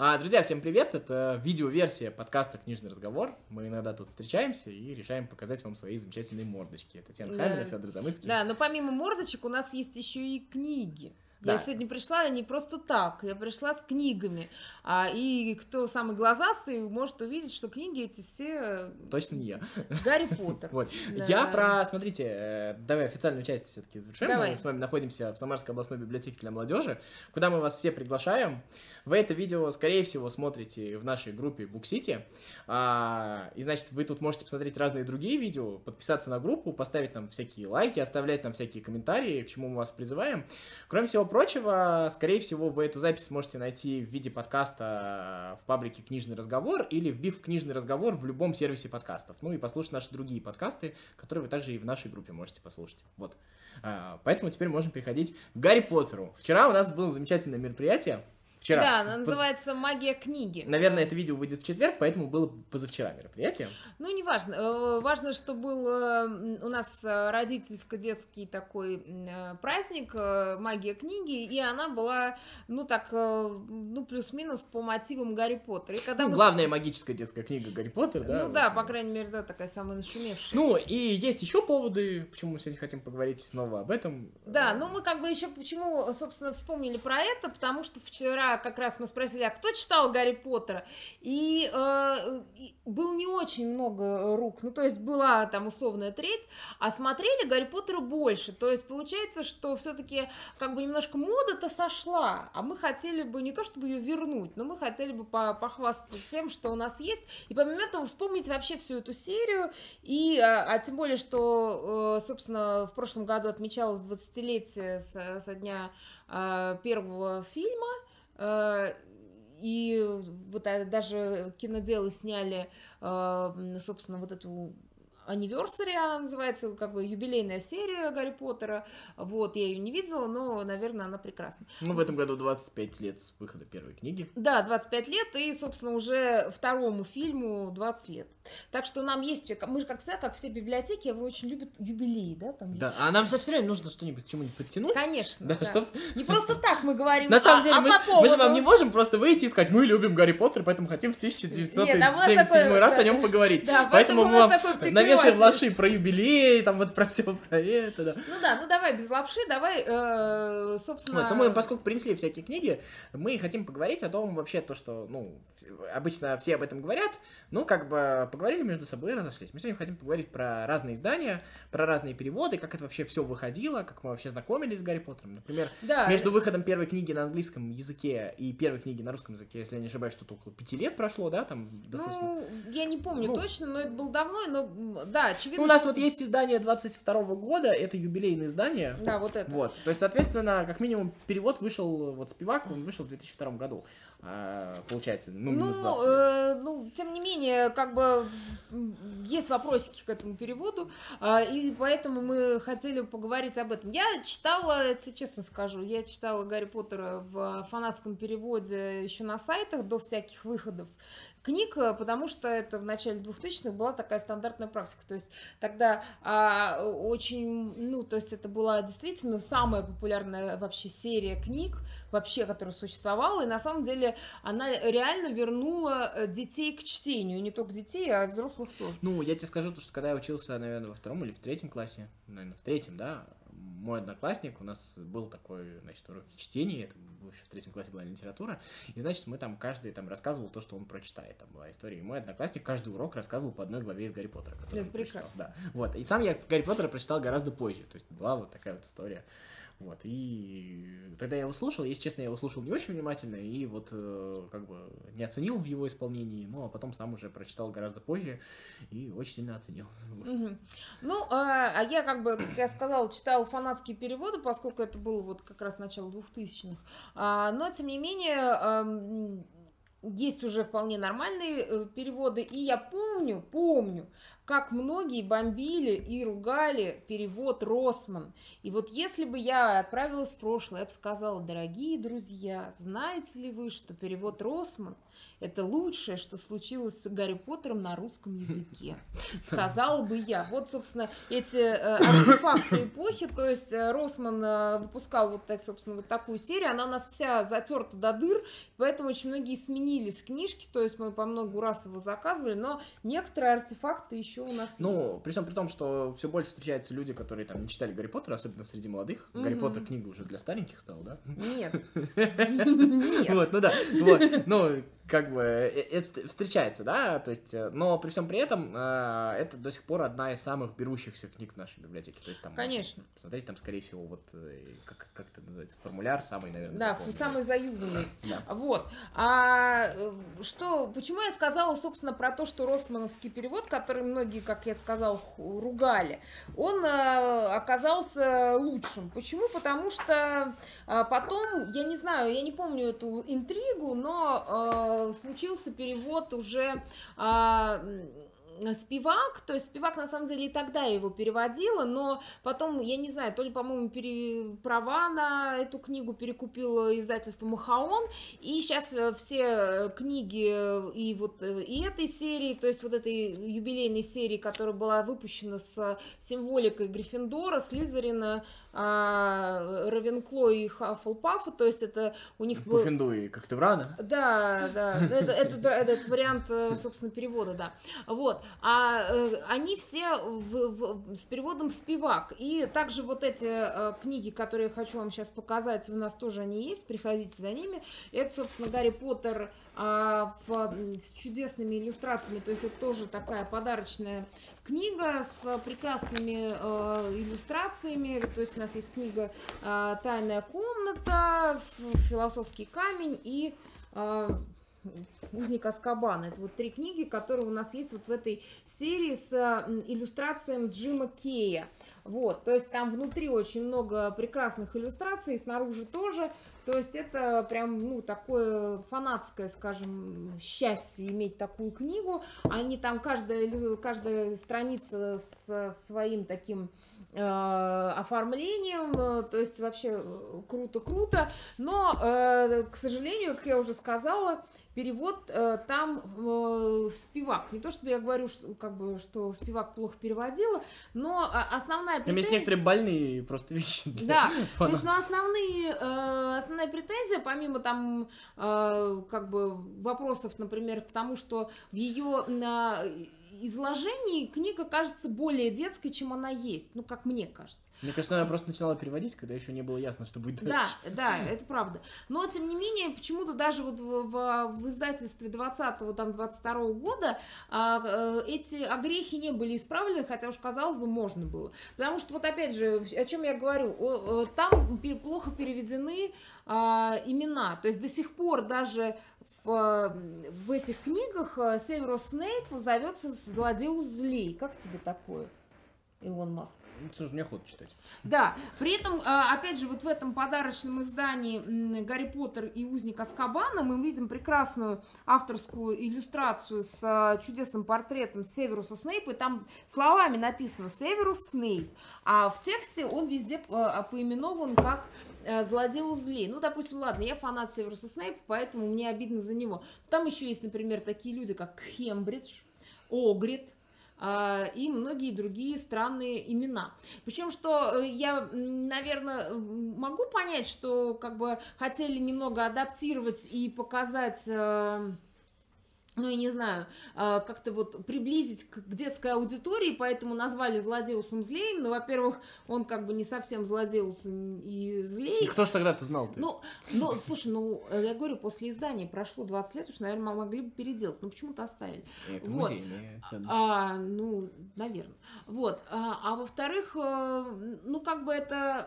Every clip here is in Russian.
А, друзья, всем привет! Это видеоверсия подкаста «Книжный разговор». Мы иногда тут встречаемся и решаем показать вам свои замечательные мордочки. Татьяна Да. Хамина, Федор Замыцкий. Да, но помимо мордочек у нас есть еще и книги. Да. Я сегодня пришла не просто так, я пришла с книгами. А, и кто самый глазастый, может увидеть, что книги эти все Точно не я. Гарри Поттер. Вот. Да. Я про, смотрите, э, давай официальную часть все-таки завершим. Давай. Мы с вами находимся в Самарской областной библиотеке для молодежи, куда мы вас все приглашаем. Вы это видео, скорее всего, смотрите в нашей группе Буксити. А, и, значит, вы тут можете посмотреть разные другие видео, подписаться на группу, поставить нам всякие лайки, оставлять нам всякие комментарии, к чему мы вас призываем. Кроме всего прочего, скорее всего, вы эту запись сможете найти в виде подкаста в паблике «Книжный разговор» или вбив «Книжный разговор» в любом сервисе подкастов. Ну и послушать наши другие подкасты, которые вы также и в нашей группе можете послушать. Вот. А, поэтому теперь можем переходить к Гарри Поттеру. Вчера у нас было замечательное мероприятие. Вчера. Да, она называется «Магия книги». Наверное, это видео выйдет в четверг, поэтому было позавчера мероприятие. Ну, не важно. Э, Важно, что был э, у нас э, родительско-детский такой э, праздник э, «Магия книги», и она была, ну, так, э, ну, плюс-минус по мотивам Гарри Поттера. И когда Ну, мы- главная магическая детская книга Гарри Поттер, да? Ну да, по крайней мере, да, такая самая нашумевшая. Ну, и есть еще поводы, почему мы сегодня хотим поговорить снова об этом. Да, Э, ну мы как бы еще почему, собственно, вспомнили про это, потому что вчера как раз мы спросили, а кто читал Гарри Поттера? И, э, и было не очень много рук, ну то есть была там условная треть, а смотрели Гарри Поттера больше. То есть получается, что все-таки как бы немножко мода-то сошла, а мы хотели бы не то чтобы ее вернуть, но мы хотели бы по- похвастаться тем, что у нас есть, и помимо этого вспомнить вообще всю эту серию, и, а, а тем более, что, э, собственно, в прошлом году отмечалось 20-летие со, со дня э, первого фильма, и вот а, даже киноделы сняли, э, собственно, вот эту Anniversary она называется, как бы юбилейная серия Гарри Поттера. Вот, я ее не видела, но, наверное, она прекрасна. Ну, в этом году 25 лет с выхода первой книги. Да, 25 лет, и, собственно, уже второму фильму 20 лет. Так что нам есть, мы же, как всегда, как все библиотеки, вы очень любят юбилей, да? Там Да, а нам же все время нужно что-нибудь к чему-нибудь подтянуть. Конечно, Да, да. чтоб- Не просто так мы говорим, На самом а- деле, а мы, же вам не можем просто выйти и сказать, мы любим Гарри Поттер, поэтому хотим в 1977 Нет, а раз о нем поговорить. Да, поэтому мы вам прикрыватель. лоши про юбилей, там вот про все про это, да. Ну да, ну давай без лапши, давай, э, собственно... Вот, но мы, поскольку принесли всякие книги, мы хотим поговорить о том вообще, то, что, ну, обычно все об этом говорят, ну, как бы поговорили между собой и разошлись. Мы сегодня хотим поговорить про разные издания, про разные переводы, как это вообще все выходило, как мы вообще знакомились с Гарри Поттером. Например, Да, между выходом первой книги на английском языке и первой книги на русском языке, если я не ошибаюсь, что-то около пяти лет прошло, да, там достаточно... ну, я не помню Ну. точно, но это было давно, но да, очевидно. Ну, у нас что- вот есть издание 22 года, это юбилейное издание. Да, вот это. Вот, то есть, соответственно, как минимум, перевод вышел, вот Спивак, он вышел в 2002 году, а, получается, ну, минус 20 лет. э, ну, тем не менее, как бы есть вопросики к этому переводу, а, и поэтому мы хотели поговорить об этом. Я читала, тебе честно скажу, я читала Гарри Поттера в фанатском переводе еще на сайтах до всяких выходов книг, э, потому что это в начале 2000-х была такая стандартная практика. То есть тогда а, очень, ну, то есть это была действительно самая популярная вообще серия книг, вообще, которая существовала, и на самом деле она реально вернула э, детей к чтению, не только детей, а взрослых тоже. Ну, я тебе скажу, то, что когда я учился, наверное, во втором или в третьем классе, наверное, в третьем, да, мой одноклассник, у нас был такой, значит, урок чтения, это был еще в третьем классе была литература, и, значит, мы там, каждый там рассказывал то, что он прочитает, там была история, и мой одноклассник каждый урок рассказывал по одной главе из Гарри Поттера, который Это он прочитал, прекрасно. да, вот, и сам я Гарри Поттера прочитал гораздо позже, то есть была вот такая вот история, вот, и тогда я его слушал, если честно, я его слушал не очень внимательно, и вот, э, как бы, не оценил в его исполнении, ну, а потом сам уже прочитал гораздо позже, и очень сильно оценил. Ну, а, а я, как бы, как я сказала, читала фанатские переводы, поскольку это было вот как раз начало 2000-х. А, но, тем не менее, есть уже вполне нормальные э, переводы. И я помню, помню, как многие бомбили и ругали перевод Росман. И вот если бы я отправилась в прошлое, я бы сказала, дорогие друзья, знаете ли вы, что перевод Росман – это лучшее, что случилось с Гарри Поттером на русском языке. Сказала бы я. Вот, собственно, эти э, артефакты эпохи, то есть э, Росман э, выпускал вот так, собственно, вот такую серию, она у нас вся затерта до дыр, поэтому очень многие сменились книжки, то есть мы по много раз его заказывали, но некоторые артефакты еще у нас ну, есть. Ну, при всем при том, что все больше встречаются люди, которые там не читали Гарри Поттера, особенно среди молодых. Гарри Поттер книга уже для стареньких стала, да? Нет. Нет. Вот, ну да. Вот. Ну, как бы э, это встречается, да, то есть, э, но при всем при этом э, это до сих пор одна из самых берущихся книг в нашей библиотеке, то есть там конечно, смотреть там скорее всего вот как как это называется формуляр самый, наверное, да, запомненный. самый заюзанный, да. вот, а что, почему я сказала, собственно, про то, что Росмановский перевод, который многие, как я сказал, ругали, он оказался лучшим, почему? Потому что потом, я не знаю, я не помню эту интригу, но случился перевод уже а, Спивак, то есть Спивак на самом деле и тогда его переводила, но потом, я не знаю, то ли, по-моему, пере... права на эту книгу перекупило издательство Махаон, и сейчас э, все книги э, и вот э, и этой серии, то есть вот этой юбилейной серии, которая была выпущена с символикой Гриффиндора, Слизерина, Равенкло и Хаффлпафа, то есть это у них был... Пуффинду и Коктеврана. Да, да, это, это, этот вариант, собственно, перевода, да. Вот, а э, они все в, в, с переводом «Спивак». И также вот эти э, книги, которые я хочу вам сейчас показать, у нас тоже они есть, приходите за ними. Это, собственно, «Гарри Поттер» э, в, с чудесными иллюстрациями, то есть это тоже такая подарочная книга с прекрасными э, иллюстрациями. То есть у нас есть книга э, «Тайная комната», «Философский камень» и э, Узник Аскабана. Это вот три книги, которые у нас есть вот в этой серии с иллюстрациями Джима Кея. Вот, то есть там внутри очень много прекрасных иллюстраций, снаружи тоже. То есть это прям, ну, такое фанатское, скажем, счастье иметь такую книгу. Они там, каждая, каждая страница с своим таким э, оформлением, то есть вообще круто-круто. Но, э, к сожалению, как я уже сказала, перевод э, там э, спивак. Не то, чтобы я говорю, что, как бы, что спивак плохо переводила, но а, основная претензия... Там есть некоторые больные просто вещи. Да, то есть, но основные, э, основная претензия, помимо там, э, как бы, вопросов, например, к тому, что в ее... Э, изложении книга кажется более детской, чем она есть. Ну, как мне кажется. Мне кажется, она просто начинала переводить, когда еще не было ясно, что будет дальше. Да, да, это правда. Но, тем не менее, почему-то даже вот в, в, в издательстве 20-го, там, 22-го года а, а, эти огрехи не были исправлены, хотя уж, казалось бы, можно было. Потому что, вот опять же, о чем я говорю, о, о, там плохо переведены а, имена. То есть до сих пор даже в, в этих книгах э, Северус Снейп зовется злодею злей. Как тебе такое, Илон Маск? Ну, слушай, мне охота читать. Да, при этом, а, опять же, вот в этом подарочном издании «Гарри Поттер и узник Аскабана» мы видим прекрасную авторскую иллюстрацию с а, чудесным портретом Северуса Снейпа, и там словами написано «Северус Снейп», а в тексте он везде а, поименован как Э, злодею злей. Ну, допустим, ладно, я фанат Северуса Снейпа, поэтому мне обидно за него. Там еще есть, например, такие люди, как Хембридж, Огрид, и многие другие странные имена. Причем, что э, я, наверное, могу понять, что как бы хотели немного адаптировать и показать э, ну, я не знаю, а, как-то вот приблизить к детской аудитории, поэтому назвали злодеусом злеем. Но, во-первых, он как бы не совсем злодеус и злей. И кто ж тогда-то знал ты? Ну, ну, слушай, ну, я говорю, после издания прошло 20 лет, уж, наверное, могли бы переделать, но почему-то оставили. Это вот. музейная ценность. А, ну, наверное. Вот. А, а во-вторых, э, ну, как бы это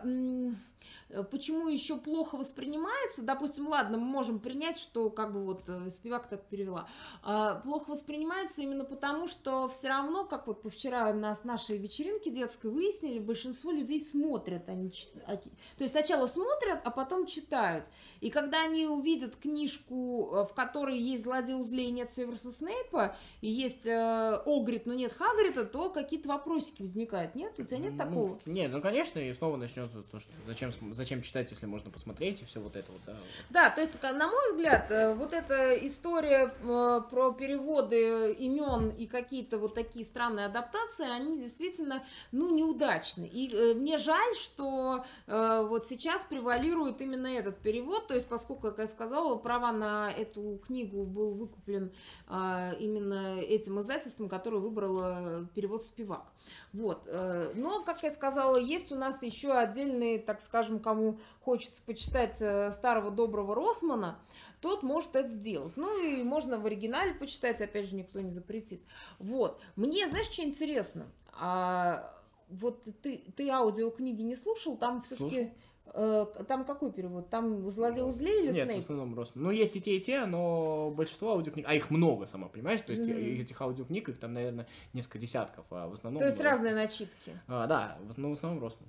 почему еще плохо воспринимается, допустим, ладно, мы можем принять, что как бы вот э, Спивак так перевела, а, плохо воспринимается именно потому, что все равно, как вот вчера на нашей вечеринке детской выяснили, большинство людей смотрят, они а, то есть сначала смотрят, а потом читают. И когда они увидят книжку, э, в которой есть злодей узлей и нет Северуса Снейпа, и есть э, Огрид, но нет Хагрида, то какие-то вопросики возникают, нет? У тебя нет Ну, такого? Нет, ну конечно, и снова начнется то, что зачем, зачем читать, если можно посмотреть, и все вот это вот, да. Да, то есть, на мой взгляд, э, вот эта история э, про переводы имен и какие-то вот такие странные адаптации, они действительно, ну, неудачны. И э, мне жаль, что вот сейчас превалирует именно этот перевод, то есть, поскольку, как я сказала, права на эту книгу был выкуплен а, именно этим издательством, которое выбрало перевод Спивак. Вот. э, Но, как я сказала, есть у нас еще отдельные, так скажем, кому хочется почитать э, старого доброго Росмана, тот может это сделать. Ну и можно в оригинале почитать, опять же, никто не запретит. Вот. Мне, знаешь, что интересно? А, вот ты, ты аудиокниги не слушал, там все-таки... Там какой перевод? Там «Злодей узле» или Нет, в «Снейп»? основном Росман. Ну, есть и те, и те, но большинство аудиокниг, а их много, сама понимаешь, то есть э, этих аудиокниг, их там, наверное, несколько десятков, а в основном... То есть Росман. разные начитки. А, да, в, ну, в основном Росман,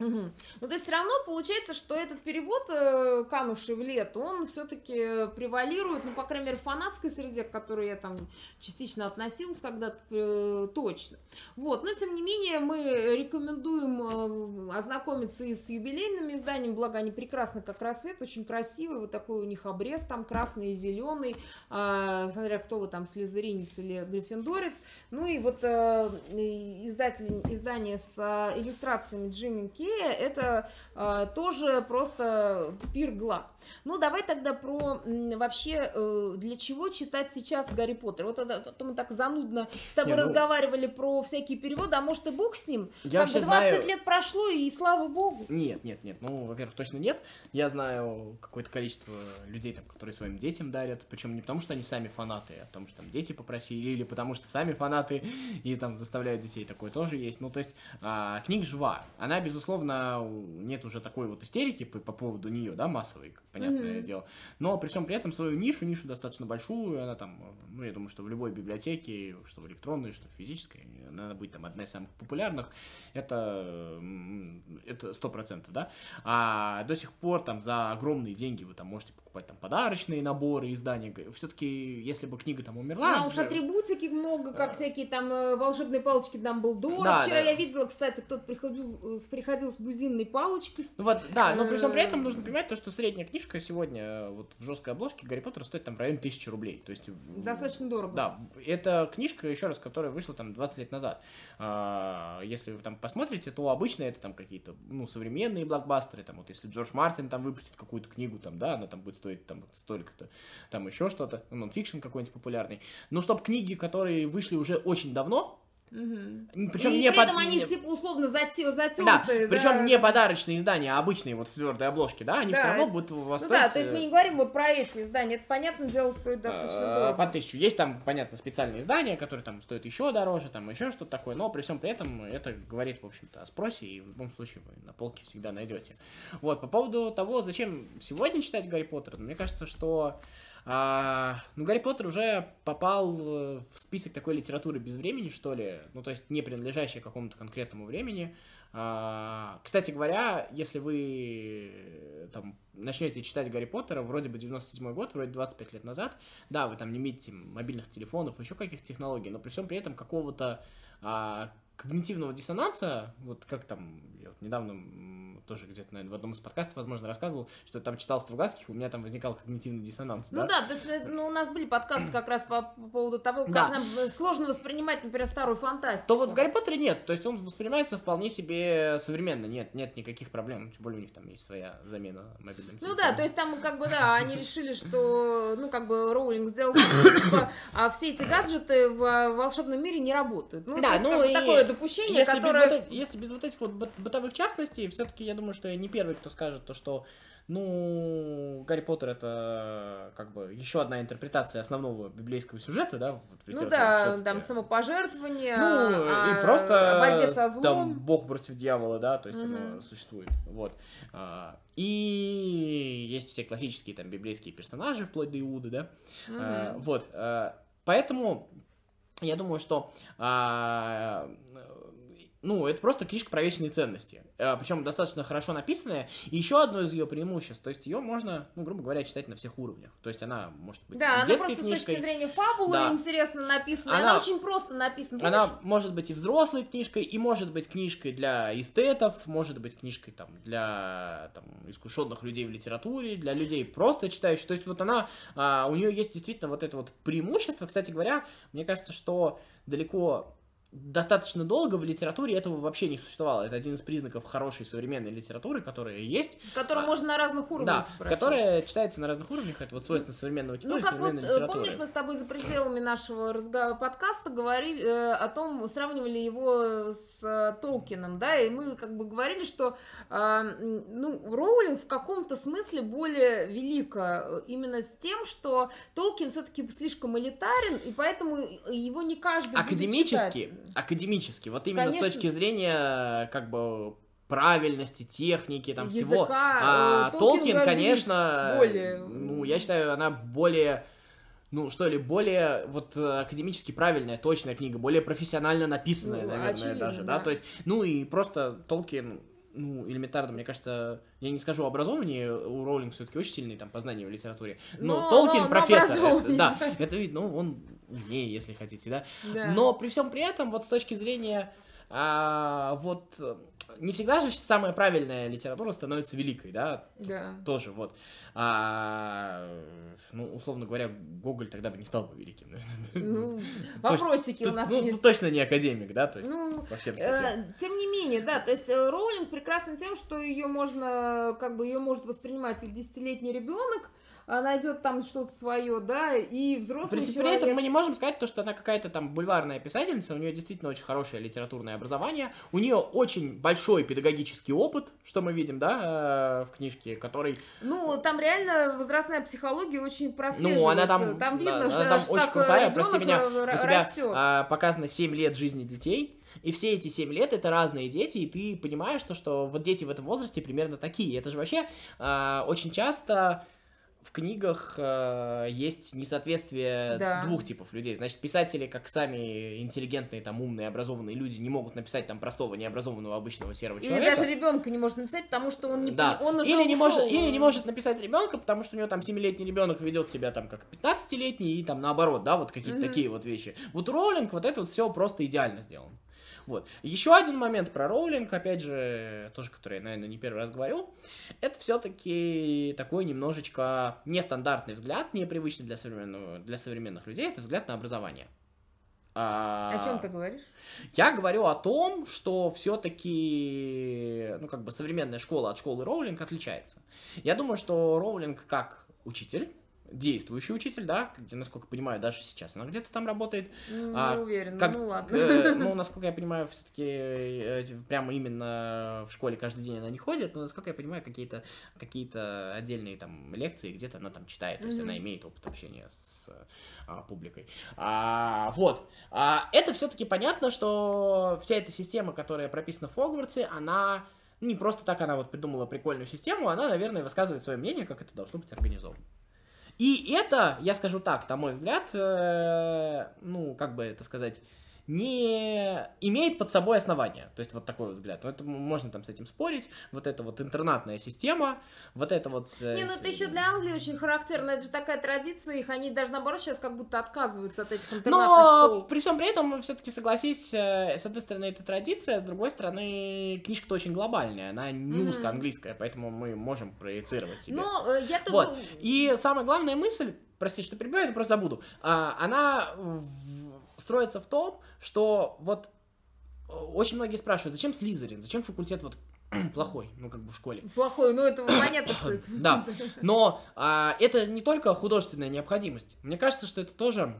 Мгм. Ну, то есть все равно получается, что этот перевод, э, канувший в лету, он все-таки превалирует, ну, по крайней мере, в фанатской среде, к которой я там частично относилась когда-то, э, точно. Вот, но тем не менее мы рекомендуем э, ознакомиться и с юбилейными изданиями, благо они прекрасны как рассвет, очень красивый, вот такой у них обрез там красный и зеленый, а, смотря кто вы там, слезеринец или гриффиндорец. Ну и вот э, издатель, издание с э, иллюстрациями Джимми Кея, это э, тоже просто пир глаз. Ну, давай тогда про м, вообще, э, для чего читать сейчас Гарри Поттер. Вот это, это мы так занудно с тобой Не, ну- разговаривали про всякие переводы, а может и бог с ним? Я как бы вообще 20 знаю- лет прошло, и слава богу. Нет, нет, нет. Ну, во-первых, точно нет. Я знаю какое-то количество людей, там, которые своим детям дарят. Причем не потому, что они сами фанаты, а потому что там дети попросили, или потому что сами фанаты и там заставляют детей. Такое тоже есть. Ну, то есть, а, книга жива. Она, безусловно, у- нет уже такой вот истерики по, по поводу нее, да, массовой, понятное Мгм. дело. Но при всем при этом свою нишу, нишу достаточно большую, она там, ну, я думаю, что в любой библиотеке, что в электронной, что в физической, она будет там одна из самых популярных это это сто процентов, да. А до сих пор там за огромные деньги вы там можете покупать там подарочные наборы, издания. Все-таки, если бы книга там умерла, А уж же- атрибутики много, как всякие там э, волшебные палочки до. Да, Вчера да. я видела, кстати, кто-то приходил, э, с- приходил с бузинной палочкой. Вот, да, но при всем при этом Эм. нужно понимать то, что средняя книжка сегодня э, вот в жесткой обложке Гарри Поттер стоит там в районе тысячи рублей. То есть Достаточно дорого. Да, это книжка, еще раз, которая вышла там 20 лет назад. А, если вы там посмотрите, то обычно это там какие-то, ну, современные блокбастеры, там вот если Джордж Мартин там выпустит какую-то книгу, там, да, она там будет стоить там столько-то, там еще что-то, нонфикшн какой-нибудь популярный. Но чтобы книги, которые вышли уже очень давно, Мгм. причем и не при под- этом они типа условно зате- да, затертые. причем не подарочные издания, а обычные вот в твердой обложке, да, они Да, все равно будут у вас Ну да, то есть мы э, не говорим вот про эти издания. Это, понятное дело, стоит достаточно э, дорого. по тысячу. Есть там, понятно, специальные издания, которые там стоят еще дороже, там еще что-то такое, но при всем при этом это говорит, в общем-то, о спросе, и в любом случае вы на полке всегда найдете. Вот, по поводу того, зачем сегодня читать Гарри Поттера, мне кажется, что а, ну, Гарри Поттер уже попал э, в список такой литературы без времени, что ли, ну, то есть не принадлежащей какому-то конкретному времени. А, кстати говоря, если вы э, там начнете читать Гарри Поттера, вроде бы 97 год, вроде 25 лет назад, да, вы там не имеете мобильных телефонов, еще каких-то технологий, но при всем при этом какого-то а, когнитивного диссонанса, вот как там, я вот недавно тоже где-то, наверное, в одном из подкастов, возможно, рассказывал, что там читал Стругацких, у меня там возникал когнитивный диссонанс, Ну да, то есть э, ну, у нас были подкасты как раз по, по поводу того, как Да. нам э, сложно воспринимать, например, старую фантастику. То вот в Гарри Поттере нет, то есть он воспринимается вполне себе современно, нет, нет никаких проблем, тем более у них там есть своя замена мобильным Ну да, то есть там как бы, да, они решили, что, ну как бы Роулинг сделал типа, а все эти гаджеты в э, волшебном мире не работают. Ну, Да, ну и такое допущение, если, которое... без вот если без вот этих вот быт- бытовых частностей, все-таки я думаю, что я не первый, кто скажет то, что ну, Гарри Поттер это как бы еще одна интерпретация основного библейского сюжета, да? Вот, Ну да, там самопожертвование, Ну, а- и просто борьбе со там злом. бог против дьявола, да, то есть Мгм. оно существует. Вот. А, И есть все классические там библейские персонажи, вплоть до Иуды, да. А, Вот. а, Поэтому я думаю, что а, ну, это просто книжка про вечные ценности. Причем достаточно хорошо написанная. И еще одно из ее преимуществ, то есть ее можно, ну, грубо говоря, читать на всех уровнях. То есть она может быть Да, она просто с книжкой, точки зрения фабулы Да. интересно написана. Она, Она- очень просто написана. Помнишь? Она может быть и взрослой книжкой, и может быть книжкой для эстетов, может быть книжкой там для там, искушенных людей в литературе, для людей просто читающих. То есть вот она, а, у нее есть действительно вот это вот преимущество. Кстати говоря, мне кажется, что далеко достаточно долго в литературе этого вообще не существовало. Это один из признаков хорошей современной литературы, которая есть. Которую А, можно на разных уровнях Да, прочесть. которая читается на разных уровнях. Это вот свойственно современного кино Ну, и как вот, современной э, литературы. помнишь, мы с тобой за пределами нашего подкаста говорили э, о том, сравнивали его с э, Толкином, да, и мы как бы говорили, что, э, ну, Роулинг в каком-то смысле более велика э, именно с тем, что Толкин все-таки слишком элитарен, и поэтому его не каждый будет академически, читать. Академически, вот именно Конечно. с точки зрения как бы правильности, техники, там всего. Языка, А, э, Толкин, говорит конечно, более- ну, я считаю, она более, ну, что ли, более вот э, академически правильная, точная книга, более профессионально написанная, Ну, наверное, очевидно, даже, да, да. то есть, ну, и просто Толкин, ну, элементарно, мне кажется, я не скажу образование, у Роулинг все-таки очень сильные там познания в литературе, но, Но- Толкин но- но профессор, это- образованный, да, да. это видно, ну, он умнее, если хотите, да, Да. но при всем при этом, вот с точки зрения, а, вот, э, не всегда же самая правильная литература становится великой, да, Да. тоже, вот. А, ну, условно говоря, Гоголь тогда бы не стал бы великим. Ну, вопросики у нас ну, есть. точно не академик, да, то есть Ну, по всем. Э, Тем не менее, да, то есть э, Роулинг прекрасна тем, что ее можно, как бы ее может воспринимать и десятилетний ребенок, найдет там что-то свое, да, и При, взрослый при человек. этом мы не можем сказать то, что она какая-то там бульварная писательница, у нее действительно очень хорошее литературное образование, у нее очень большой педагогический опыт, что мы видим, да, э, в книжке, который Ну, там реально возрастная психология очень прослеживается. Ну, она там, там да, видно, она что там аж очень как крутая, прости меня, р- у тебя растет. а, показано 7 лет жизни детей, и все эти 7 лет это разные дети, и ты понимаешь, то, что вот дети в этом возрасте примерно такие. Это же вообще а, очень часто в книгах а, есть несоответствие Да. двух типов людей. Значит, писатели, как сами интеллигентные, там, умные, образованные люди, не могут написать там простого, необразованного, обычного серого Или человека. даже ребенка не может написать, потому что он не Да. он уже или, не может, или не может написать ребенка, потому что у него там 7-летний ребенок ведет себя там как 15-летний, и там наоборот, да, вот какие-то Мгм. такие вот вещи. Вот у Роулинг вот это вот все просто идеально сделано. Вот. Еще один момент про Роулинг, опять же, тоже, который я, наверное, не первый раз говорю, это все-таки такой немножечко нестандартный взгляд, непривычный для, современного, для современных людей, это взгляд на образование. А, О чем ты говоришь? я говорю о том, что все-таки, ну, как бы современная школа от школы Роулинг отличается. Я думаю, что Роулинг как учитель, действующий учитель, да, где, насколько понимаю, даже сейчас она где-то там работает. Ну, А, не уверена, как- ну ладно. э, ну, насколько я понимаю, все-таки прямо именно в школе каждый день она не ходит, но, насколько я понимаю, какие-то какие отдельные там лекции где-то она там читает, то есть Мгм. она имеет опыт общения с а, публикой. А, вот. А, это все-таки понятно, что вся эта система, которая прописана в Хогвартсе, она ну, не просто так она вот придумала прикольную систему, она, наверное, высказывает свое мнение, как это должно быть организовано. И это, я скажу так, на мой взгляд, э, ну, как бы это сказать, не имеет под собой основания. То есть вот такой вот взгляд. Ну, это можно там с этим спорить. Вот эта вот интернатная система, вот это вот... э, Не, ну это еще для Англии очень характерно, это же такая традиция, их они даже наоборот сейчас как будто отказываются от этих интернатных Но школ. при всем при этом, все-таки согласись, э, с одной стороны, это традиция, с другой стороны, книжка-то очень глобальная, она не Мгм. узкоанглийская, поэтому мы можем проецировать себе. Но э, я Вот. думаю, И самая главная мысль, прости, что перебиваю, я просто забуду, а, она строится в том, что вот э, очень многие спрашивают, зачем Слизерин, зачем факультет вот плохой, ну как бы в школе. плохой, ну это понятно, что это. Да. Но а, это не только художественная необходимость. Мне кажется, что это тоже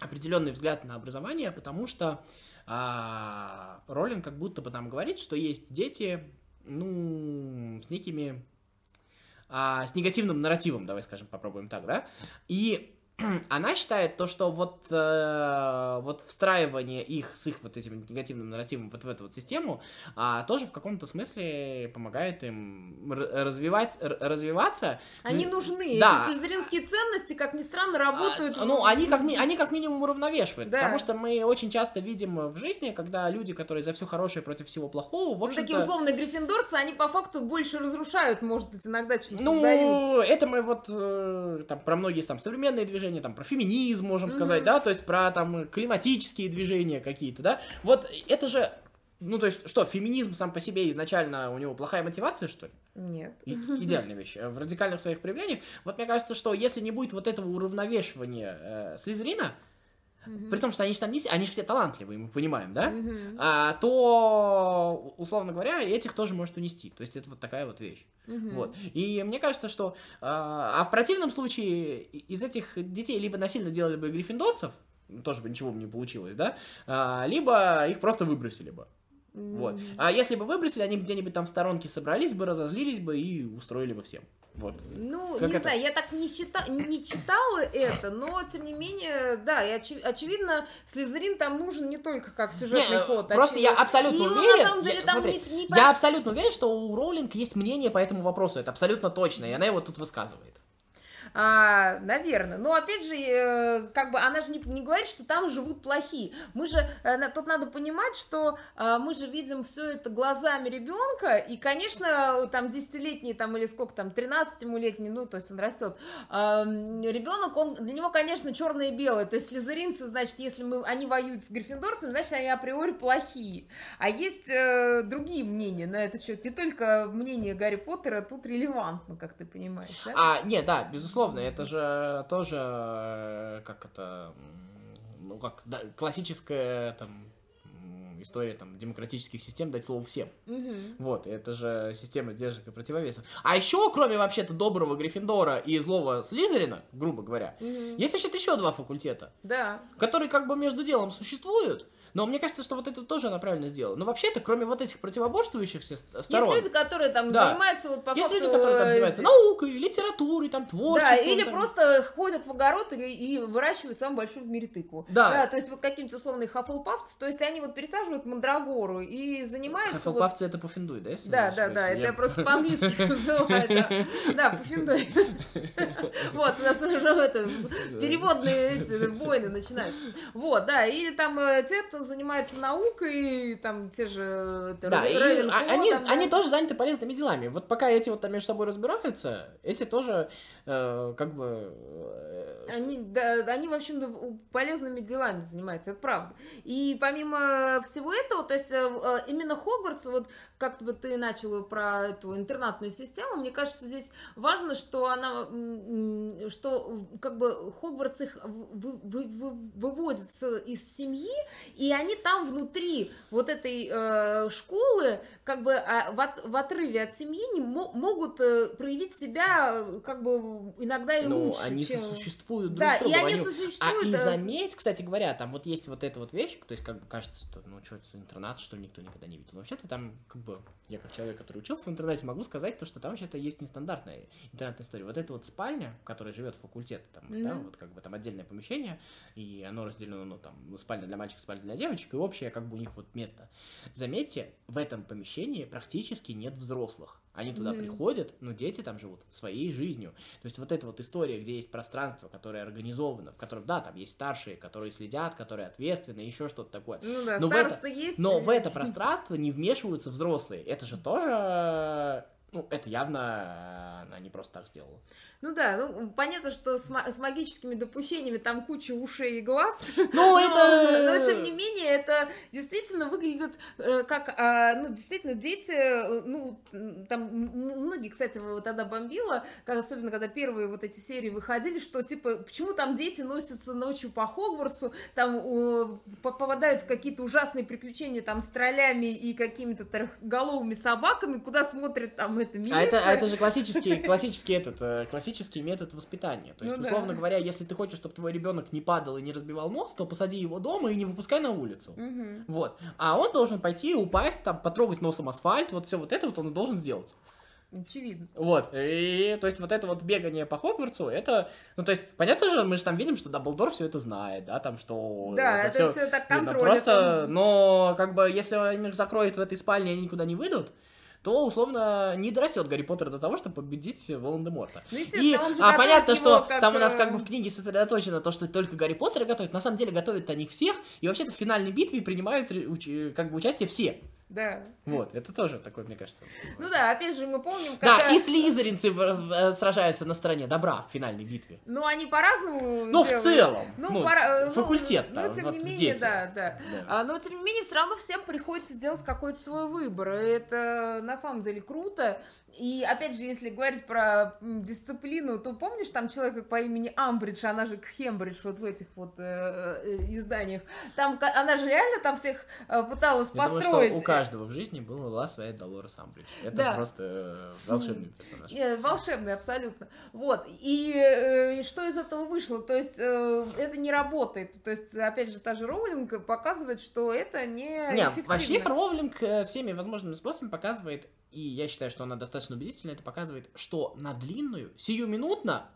определенный взгляд на образование, потому что а, Роллин как будто бы нам говорит, что есть дети, ну, с некими а, с негативным нарративом, давай скажем, попробуем так, да? И она считает то, что вот, э, вот встраивание их с их вот этим негативным нарративом вот в эту вот систему а, тоже в каком-то смысле помогает им развивать, развиваться. Они нужны. Да. Эти слизеринские ценности, как ни странно, работают. А, ну, они как, они как минимум уравновешивают. Да. Потому что мы очень часто видим в жизни, когда люди, которые за все хорошее против всего плохого, в общем ну, такие условные гриффиндорцы, они по факту больше разрушают, может быть, иногда, чем ну, создают. Ну, это мы вот э, там про многие там современные движения движения, там, про феминизм, можем сказать, да, то есть про там климатические движения какие-то, да, вот это же ну, то есть, что, феминизм сам по себе изначально у него плохая мотивация, что ли? Нет. И, идеальная вещь. В радикальных своих проявлениях, вот мне кажется, что если не будет вот этого уравновешивания э, Слизерина, Mm-hmm. При том, что они же там есть, они же все талантливые, мы понимаем, да? Mm-hmm. А, то, условно говоря, этих тоже может унести. То есть это вот такая вот вещь. Mm-hmm. Вот. И мне кажется, что... А, а в противном случае из этих детей либо насильно делали бы гриффиндорцев, тоже бы ничего бы не получилось, да? А, либо их просто выбросили бы. Mm-hmm. Вот. А если бы выбросили, они где-нибудь там в сторонке собрались бы, разозлились бы и устроили бы всем. Вот. Ну, как не это? знаю, я так не, чита... не читала это, но тем не менее, да, и очи... очевидно, Слизерин там нужен не только как сюжетный не, ход. Просто очевидно. я абсолютно и уверен. На самом деле, я, там смотри, не, не... я абсолютно уверен, что у Роулинг есть мнение по этому вопросу. Это абсолютно точно, и она его тут высказывает. А, наверное. Но опять же, э, как бы она же не, не говорит, что там живут плохие. Мы же, э, тут надо понимать, что э, мы же видим все это глазами ребенка, и, конечно, там десятилетний там или сколько там, 13-летний, ну, то есть он растет, ребенок, он, для него, конечно, черное и белое. То есть слезеринцы, значит, если мы, они воюют с гриффиндорцами, значит, они априори плохие. А есть другие мнения на этот счет. Не только мнение Гарри Поттера тут релевантно, как ты понимаешь, да? А, нет, да, безусловно безусловно, это же тоже, э, как это, ну, как да, классическая там история там демократических систем дать слово всем. Угу. Вот, это же система сдержек и противовесов. А еще, кроме вообще-то доброго Гриффиндора и злого Слизерина, грубо говоря, угу. есть вообще-то еще два факультета. Да. Которые как бы между делом существуют. Но мне кажется, что вот это тоже она правильно сделала. Но вообще-то, кроме вот этих противоборствующихся сторон... Есть люди, которые там да. занимаются вот по Есть факту... люди, которые там занимаются наукой, литературой, там, творчеством. Да, или там... просто ходят в огород и, и выращивают самую большую в мире тыкву. Да. да то есть вот какие-то условные хафлпавцы, то есть они вот пересаживают мандрагору и занимаются... Хафлпавцы вот... это пуффиндуй, да? Да, да, да, это я просто по-английски называю. Да, пуффиндуй. Вот, у нас уже это переводные бойны начинаются. Вот, да, или там э, те, кто занимается наукой, и там те же... Да, и они, там, они тоже заняты полезными делами. Вот пока эти вот там между собой разбираются, эти тоже э, как бы... Э, они, да, они, в общем-то, полезными делами занимаются, это правда. И помимо всего этого, то есть э, именно Хогвартс, вот как бы ты начала про эту интернатную систему, мне кажется, здесь важно, что она, что как бы Хогвартс их вы, вы, вы, выводится из семьи, и они там внутри вот этой э, школы, как бы а, в, от, в отрыве от семьи не могут э, проявить себя как бы иногда и ну, лучше. они чем... существуют друг да, с другом. и они, они... существуют. А и заметь, кстати говоря, там вот есть вот эта вот вещь, то есть как бы кажется, что ну что это интернат, что ли, никто никогда не видел. Но вообще-то там как бы я как человек, который учился в интернете, могу сказать то, что там вообще-то есть нестандартная интернетная история. Вот эта вот спальня, в которой живет факультет, там, mm-hmm. да, вот как бы там отдельное помещение, и оно разделено, ну, там, спальня для мальчиков, спальня для девочек, и общее, как бы у них вот место. Заметьте, в этом помещении практически нет взрослых. Они туда mm-hmm. приходят, но дети там живут своей жизнью. То есть вот эта вот история, где есть пространство, которое организовано, в котором, да, там есть старшие, которые следят, которые ответственны, еще что-то такое. Ну да, но в это, есть. Но в это пространство не вмешиваются взрослые. Это же тоже ну, это явно она не просто так сделала. Ну да, ну понятно, что с, с магическими допущениями там куча ушей и глаз. Ну, но, это... но тем не менее, это действительно выглядит э, как, э, ну, действительно, дети, э, ну, там многие, кстати, тогда бомбило, как, особенно когда первые вот эти серии выходили, что, типа, почему там дети носятся ночью по Хогвартсу, там э, попадают в какие-то ужасные приключения там с троллями и какими-то трехголовыми собаками, куда смотрят там это милиция. А это, а это же классический, классический этот, э, классический метод воспитания. То есть, ну, условно да. говоря, если ты хочешь, чтобы твой ребенок не падал и не разбивал нос, то посади его дома и не выпускай на улицу. Угу. Вот. А он должен пойти, упасть, там, потрогать носом асфальт, вот все вот это вот он должен сделать. Очевидно. Вот, и то есть вот это вот бегание по Хогвартсу, это, ну то есть, понятно же, мы же там видим, что Дамблдор все это знает, да, там что... Да, это, всё все так видно. контролится. Просто, но как бы если они их закроют в этой спальне, они никуда не выйдут, то, условно, не дорастет Гарри Поттер до того, чтобы победить Волан-де-Морта. Ну, И, он же а понятно, его что как, там у нас э, как бы в книге сосредоточено то, что только Гарри Поттер готовит. На самом деле готовят они всех, и вообще-то в финальной битве принимают ре- уч- как бы участие все. Да. Вот, это тоже такой, мне кажется. Ну да, опять же, мы помним, Да, когда... и слизеринцы э, сражаются на стороне добра в финальной битве. Ну, они по-разному Ну, в целом. Ну, ну, пора- ну, факультет. Но, тем вот не менее, дети. да, да. Да. А, но, тем не менее, все равно всем приходится сделать какой-то свой выбор. И это, на самом деле, круто. И, опять же, если говорить про дисциплину, то помнишь там человека по имени Амбридж, она же Хембридж вот в этих вот э, э, изданиях. Там, она же реально там всех э, пыталась Я думаю, построить. что у каждого в жизни была своя Долорес Амбридж. Это Да. просто э, волшебный персонаж. Э, Волшебный, абсолютно. Вот. И э, что из этого вышло? То есть э, это не работает. То есть, опять же, та же Роулинг показывает, что это не, Не, эффективно. вообще Роулинг э, всеми возможными способами показывает, и я считаю, что она достаточно убедительно это показывает, что на длинную, сиюминутно,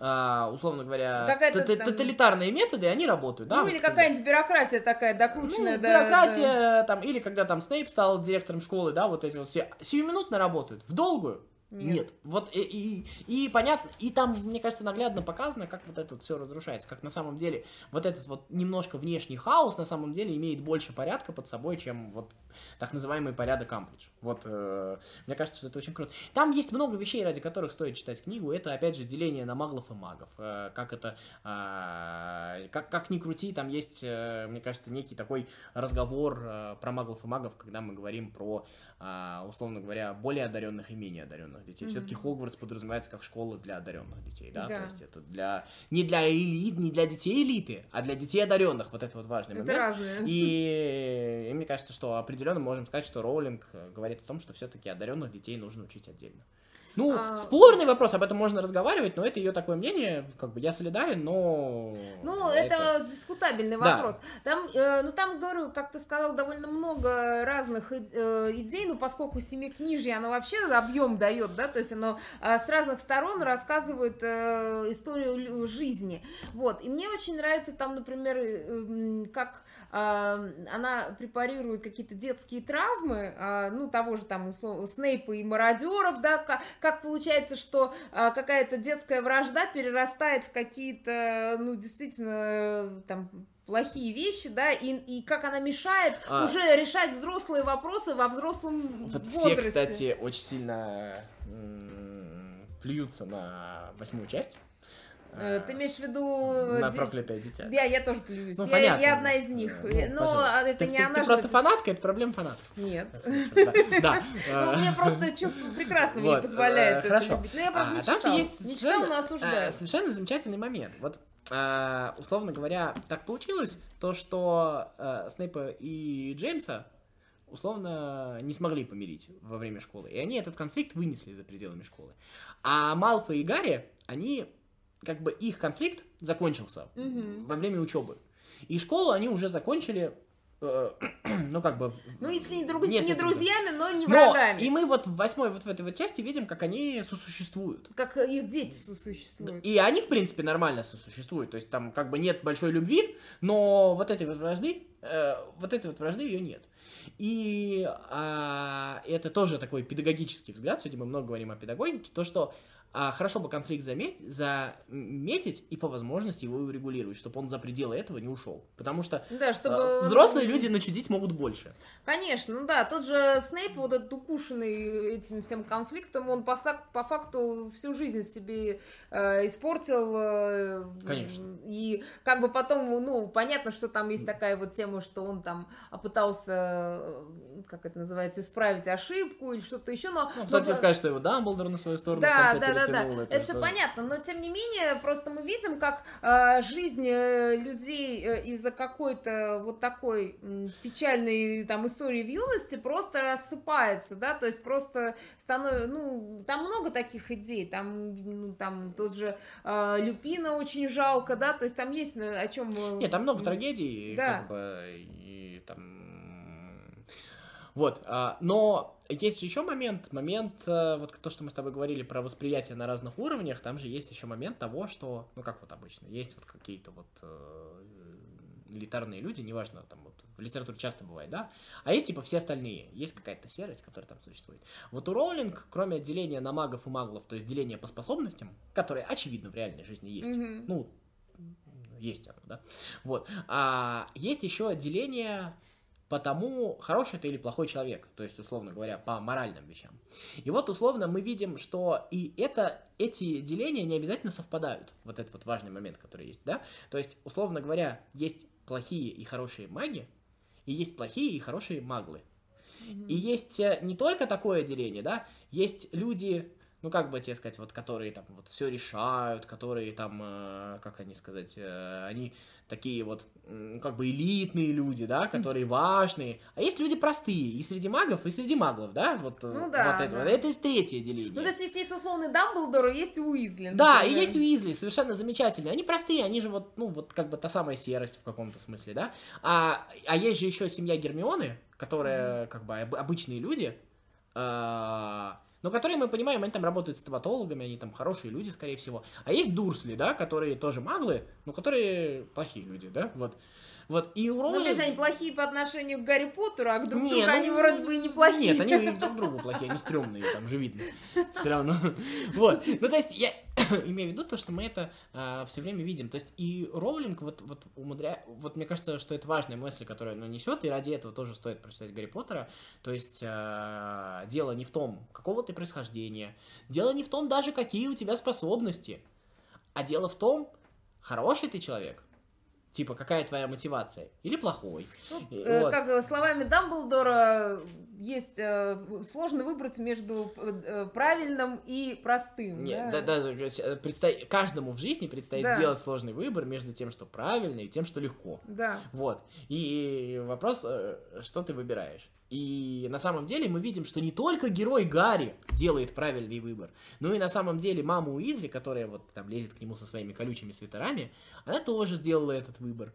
а, условно говоря, т- там- тоталитарные методы, они работают, да? Ну, вот или какая-нибудь бюрократия такая Ну, докрученная. да, бюрократия, там, или когда там Снейп стал директором школы, да, вот эти вот все сиюминутно работают. В долгую? Да. Нет. Вот и, и, и понятно, и там, мне кажется, наглядно показано, как вот это вот все разрушается, как на самом деле вот этот вот немножко внешний хаос на самом деле имеет больше порядка под собой, чем вот так называемый порядок Амбридж. Вот, э, мне кажется, что это очень круто. Там есть много вещей, ради которых стоит читать книгу. Это, опять же, деление на маглов и магов. Э, как это, а, как, как ни крути, там есть, э, мне кажется, некий такой разговор э, про маглов и магов, когда мы говорим про а, условно говоря, более одаренных и менее одаренных детей. Мгм. Все-таки Хогвартс подразумевается как школа для одаренных детей, да? Да. То есть это для не для элит, не для детей элиты, а для детей одаренных. Вот это вот важный Это момент. разные. И, и мне кажется, что определенно можем сказать, что Роулинг э, говорит о том, что все-таки одаренных детей нужно учить отдельно. Ну, А- спорный вопрос, об этом можно разговаривать, но это ее такое мнение, как бы я солидарен, но... Ну, это, дискутабельный Да. вопрос. Там, э, ну, там, говорю, как ты сказал, довольно много разных э, идей, ну, поскольку семикнижье, оно вообще объем дает, да, то есть оно э, с разных сторон рассказывает э, историю жизни. Вот, и мне очень нравится там, например, э, как э, она препарирует какие-то детские травмы, э, ну, того же там Снейпа и мародеров, да, как, получается, что э, какая-то детская вражда перерастает в какие-то, ну, действительно, там, плохие вещи, да, и, и как она мешает А. уже решать взрослые вопросы во взрослом Вот возрасте. все, кстати, очень сильно плюются на восьмую часть. Э, А, Ты имеешь в виду... на ди- проклятое дитя. Я, я тоже плююсь. Ну, я, понятно. я одна из них. Ну, Э, Но пожалуйста. это ты, не ты- она ты же просто фанатка, это проблема фанатов. Нет. Да. Ну, э, мне просто чувство прекрасного не позволяет э, это любить. Но я, правда, не А, читала. Не читала, но э, осуждаю. совершенно замечательный момент. Вот, э, условно говоря, так получилось, то, что э, Снейпа и Джеймса условно не смогли помирить во время школы. И они этот конфликт вынесли за пределами школы. А Малфа и Гарри, они, как бы их конфликт закончился Мгм. во время учебы. И школу они уже закончили, э, ну, как бы... Ну, если не, друг- не друзьями, но не Но врагами. и мы вот в восьмой вот в этой вот части видим, как они сосуществуют. Как их дети существуют. И они, в принципе, нормально сосуществуют. То есть там как бы нет большой любви, но вот этой вот вражды, э, вот этой вот вражды ее нет. И а, это тоже такой педагогический взгляд. Сегодня мы много говорим о педагогике. То, что а, хорошо бы конфликт заметь, заметить и по возможности его урегулировать, чтобы он за пределы этого не ушел. Потому что Да, э, чтобы... взрослые люди начудить могут больше. Конечно, ну да, тот же Снейп, вот этот укушенный этим всем конфликтом, он по, по факту всю жизнь себе э, испортил. э, Конечно. И как бы потом, ну, понятно, что там есть такая вот тема, что он там пытался, э, как это называется, исправить ошибку или что-то еще, но... Ну, но- кто тебе скажет, что его Дамблдор на свою сторону в да, конце да, да, да. перетянул, Это, все понятно, но тем не менее, просто мы видим, как э, жизнь э, людей э, из-за какой-то вот такой печальной там истории в юности просто рассыпается, да, то есть просто становится, ну, там много таких идей, там, ну, там тот же э, Люпина очень жалко, да, то есть там есть на- о чем. Нет, там много трагедий, Да. как бы, и там... Вот, а, но есть еще момент, момент, э, вот то, что мы с тобой говорили про восприятие на разных уровнях, там же есть еще момент того, что, ну как вот обычно, есть вот какие-то вот э, элитарные люди, неважно, там вот в литературе часто бывает, да, а есть типа все остальные, есть какая-то серость, которая там существует. Вот у Роулинг, кроме деления на магов и маглов, то есть деления по способностям, которые, очевидно, в реальной жизни есть, Мгм. ну, есть оно, да, вот, а есть еще деление по тому, хороший ты или плохой человек, то есть, условно говоря, по моральным вещам. И вот, условно, мы видим, что и это, эти деления не обязательно совпадают. Вот этот вот важный момент, который есть, да? То есть, условно говоря, есть плохие и хорошие маги, и есть плохие и хорошие маглы. И есть э, не только такое деление, да, есть люди, ну как бы тебе сказать, вот которые там вот все решают, которые там, э, как они сказать, э, они такие вот как бы элитные люди, да, которые важные. А есть люди простые, и среди магов, и среди маглов, да, вот, э, Ну да, вот это, да. это третье деление. Ну, то есть, если есть условный Дамблдор, и есть Уизли. Да, и есть Уизли, совершенно замечательные. Они простые, они же вот, ну, вот как бы та самая серость в каком-то смысле, да. А, а есть же еще семья Гермионы, которая как бы об- обычные люди, а, но которые, мы понимаем, они там работают стоматологами, они там хорошие люди, скорее всего. А есть Дурсли, да, которые тоже маглы, но которые плохие люди, да, вот. Вот, и у Ну, Роулинг- опять же, они плохие по отношению к Гарри Поттеру, а к друг не, другу ну, они вроде бы и неплохие. Нет, они друг другу плохие, они стрёмные, там же видно. Все равно. Вот. Ну, то есть, я имею в виду то, что мы это все время видим. То есть, и Роулинг вот, вот умудря... Вот мне кажется, что это важная мысль, которую она несет, и ради этого тоже стоит прочитать Гарри Поттера. То есть, а, дело не в том, какого ты происхождения, дело не в том даже, какие у тебя способности, а дело в том, хороший ты человек, Типа, какая твоя мотивация? Или плохой? Ну, э, вот. Как словами Дамблдора, есть э, сложно выбрать между э, правильным и простым. Нет, да? да, да, э, предстоит, каждому в жизни предстоит Да. сделать сложный выбор между тем, что правильно, и тем, что легко. Да. Вот. И вопрос, э, что ты выбираешь. И на самом деле мы видим, что не только герой Гарри делает правильный выбор, но и на самом деле мама Уизли, которая вот там лезет к нему со своими колючими свитерами, она тоже сделала этот выбор.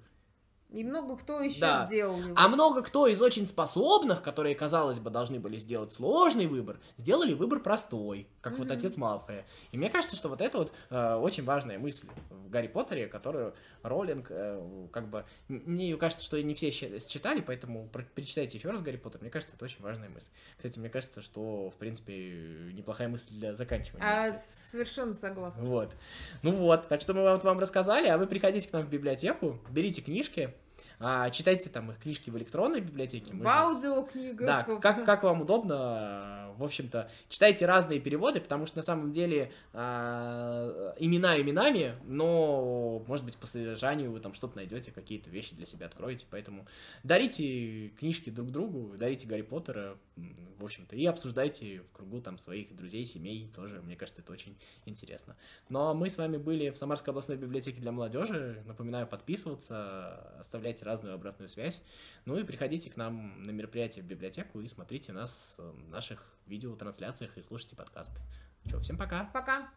И много кто еще Да. сделал его. А много кто из очень способных, которые, казалось бы, должны были сделать сложный выбор, сделали выбор простой, как вот Мгм. отец Малфоя. И мне кажется, что вот это вот э, очень важная мысль в Гарри Поттере, которую Роллинг, э, как бы, мне ее кажется, что не все считали, поэтому перечитайте еще раз Гарри Поттер. Мне кажется, это очень важная мысль. Кстати, мне кажется, что, в принципе, неплохая мысль для заканчивания. А, совершенно согласна. Вот. Ну вот, так что мы вот вам рассказали, а вы приходите к нам в библиотеку, берите книжки, а, читайте там их книжки в электронной библиотеке. В аудиокнигах. Да, как, как вам удобно, в общем-то, читайте разные переводы, потому что на самом деле а, имена именами, но, может быть, по содержанию вы там что-то найдете, какие-то вещи для себя откроете, поэтому дарите книжки друг другу, дарите Гарри Поттера, в общем-то, и обсуждайте в кругу там своих друзей, семей, тоже, мне кажется, это очень интересно. Ну, а мы с вами были в Самарской областной библиотеке для молодежи, напоминаю подписываться, оставляйте разную обратную связь, ну и приходите к нам на мероприятие в библиотеку и смотрите нас в наших видеотрансляциях и слушайте подкасты. Че, всем пока! Пока.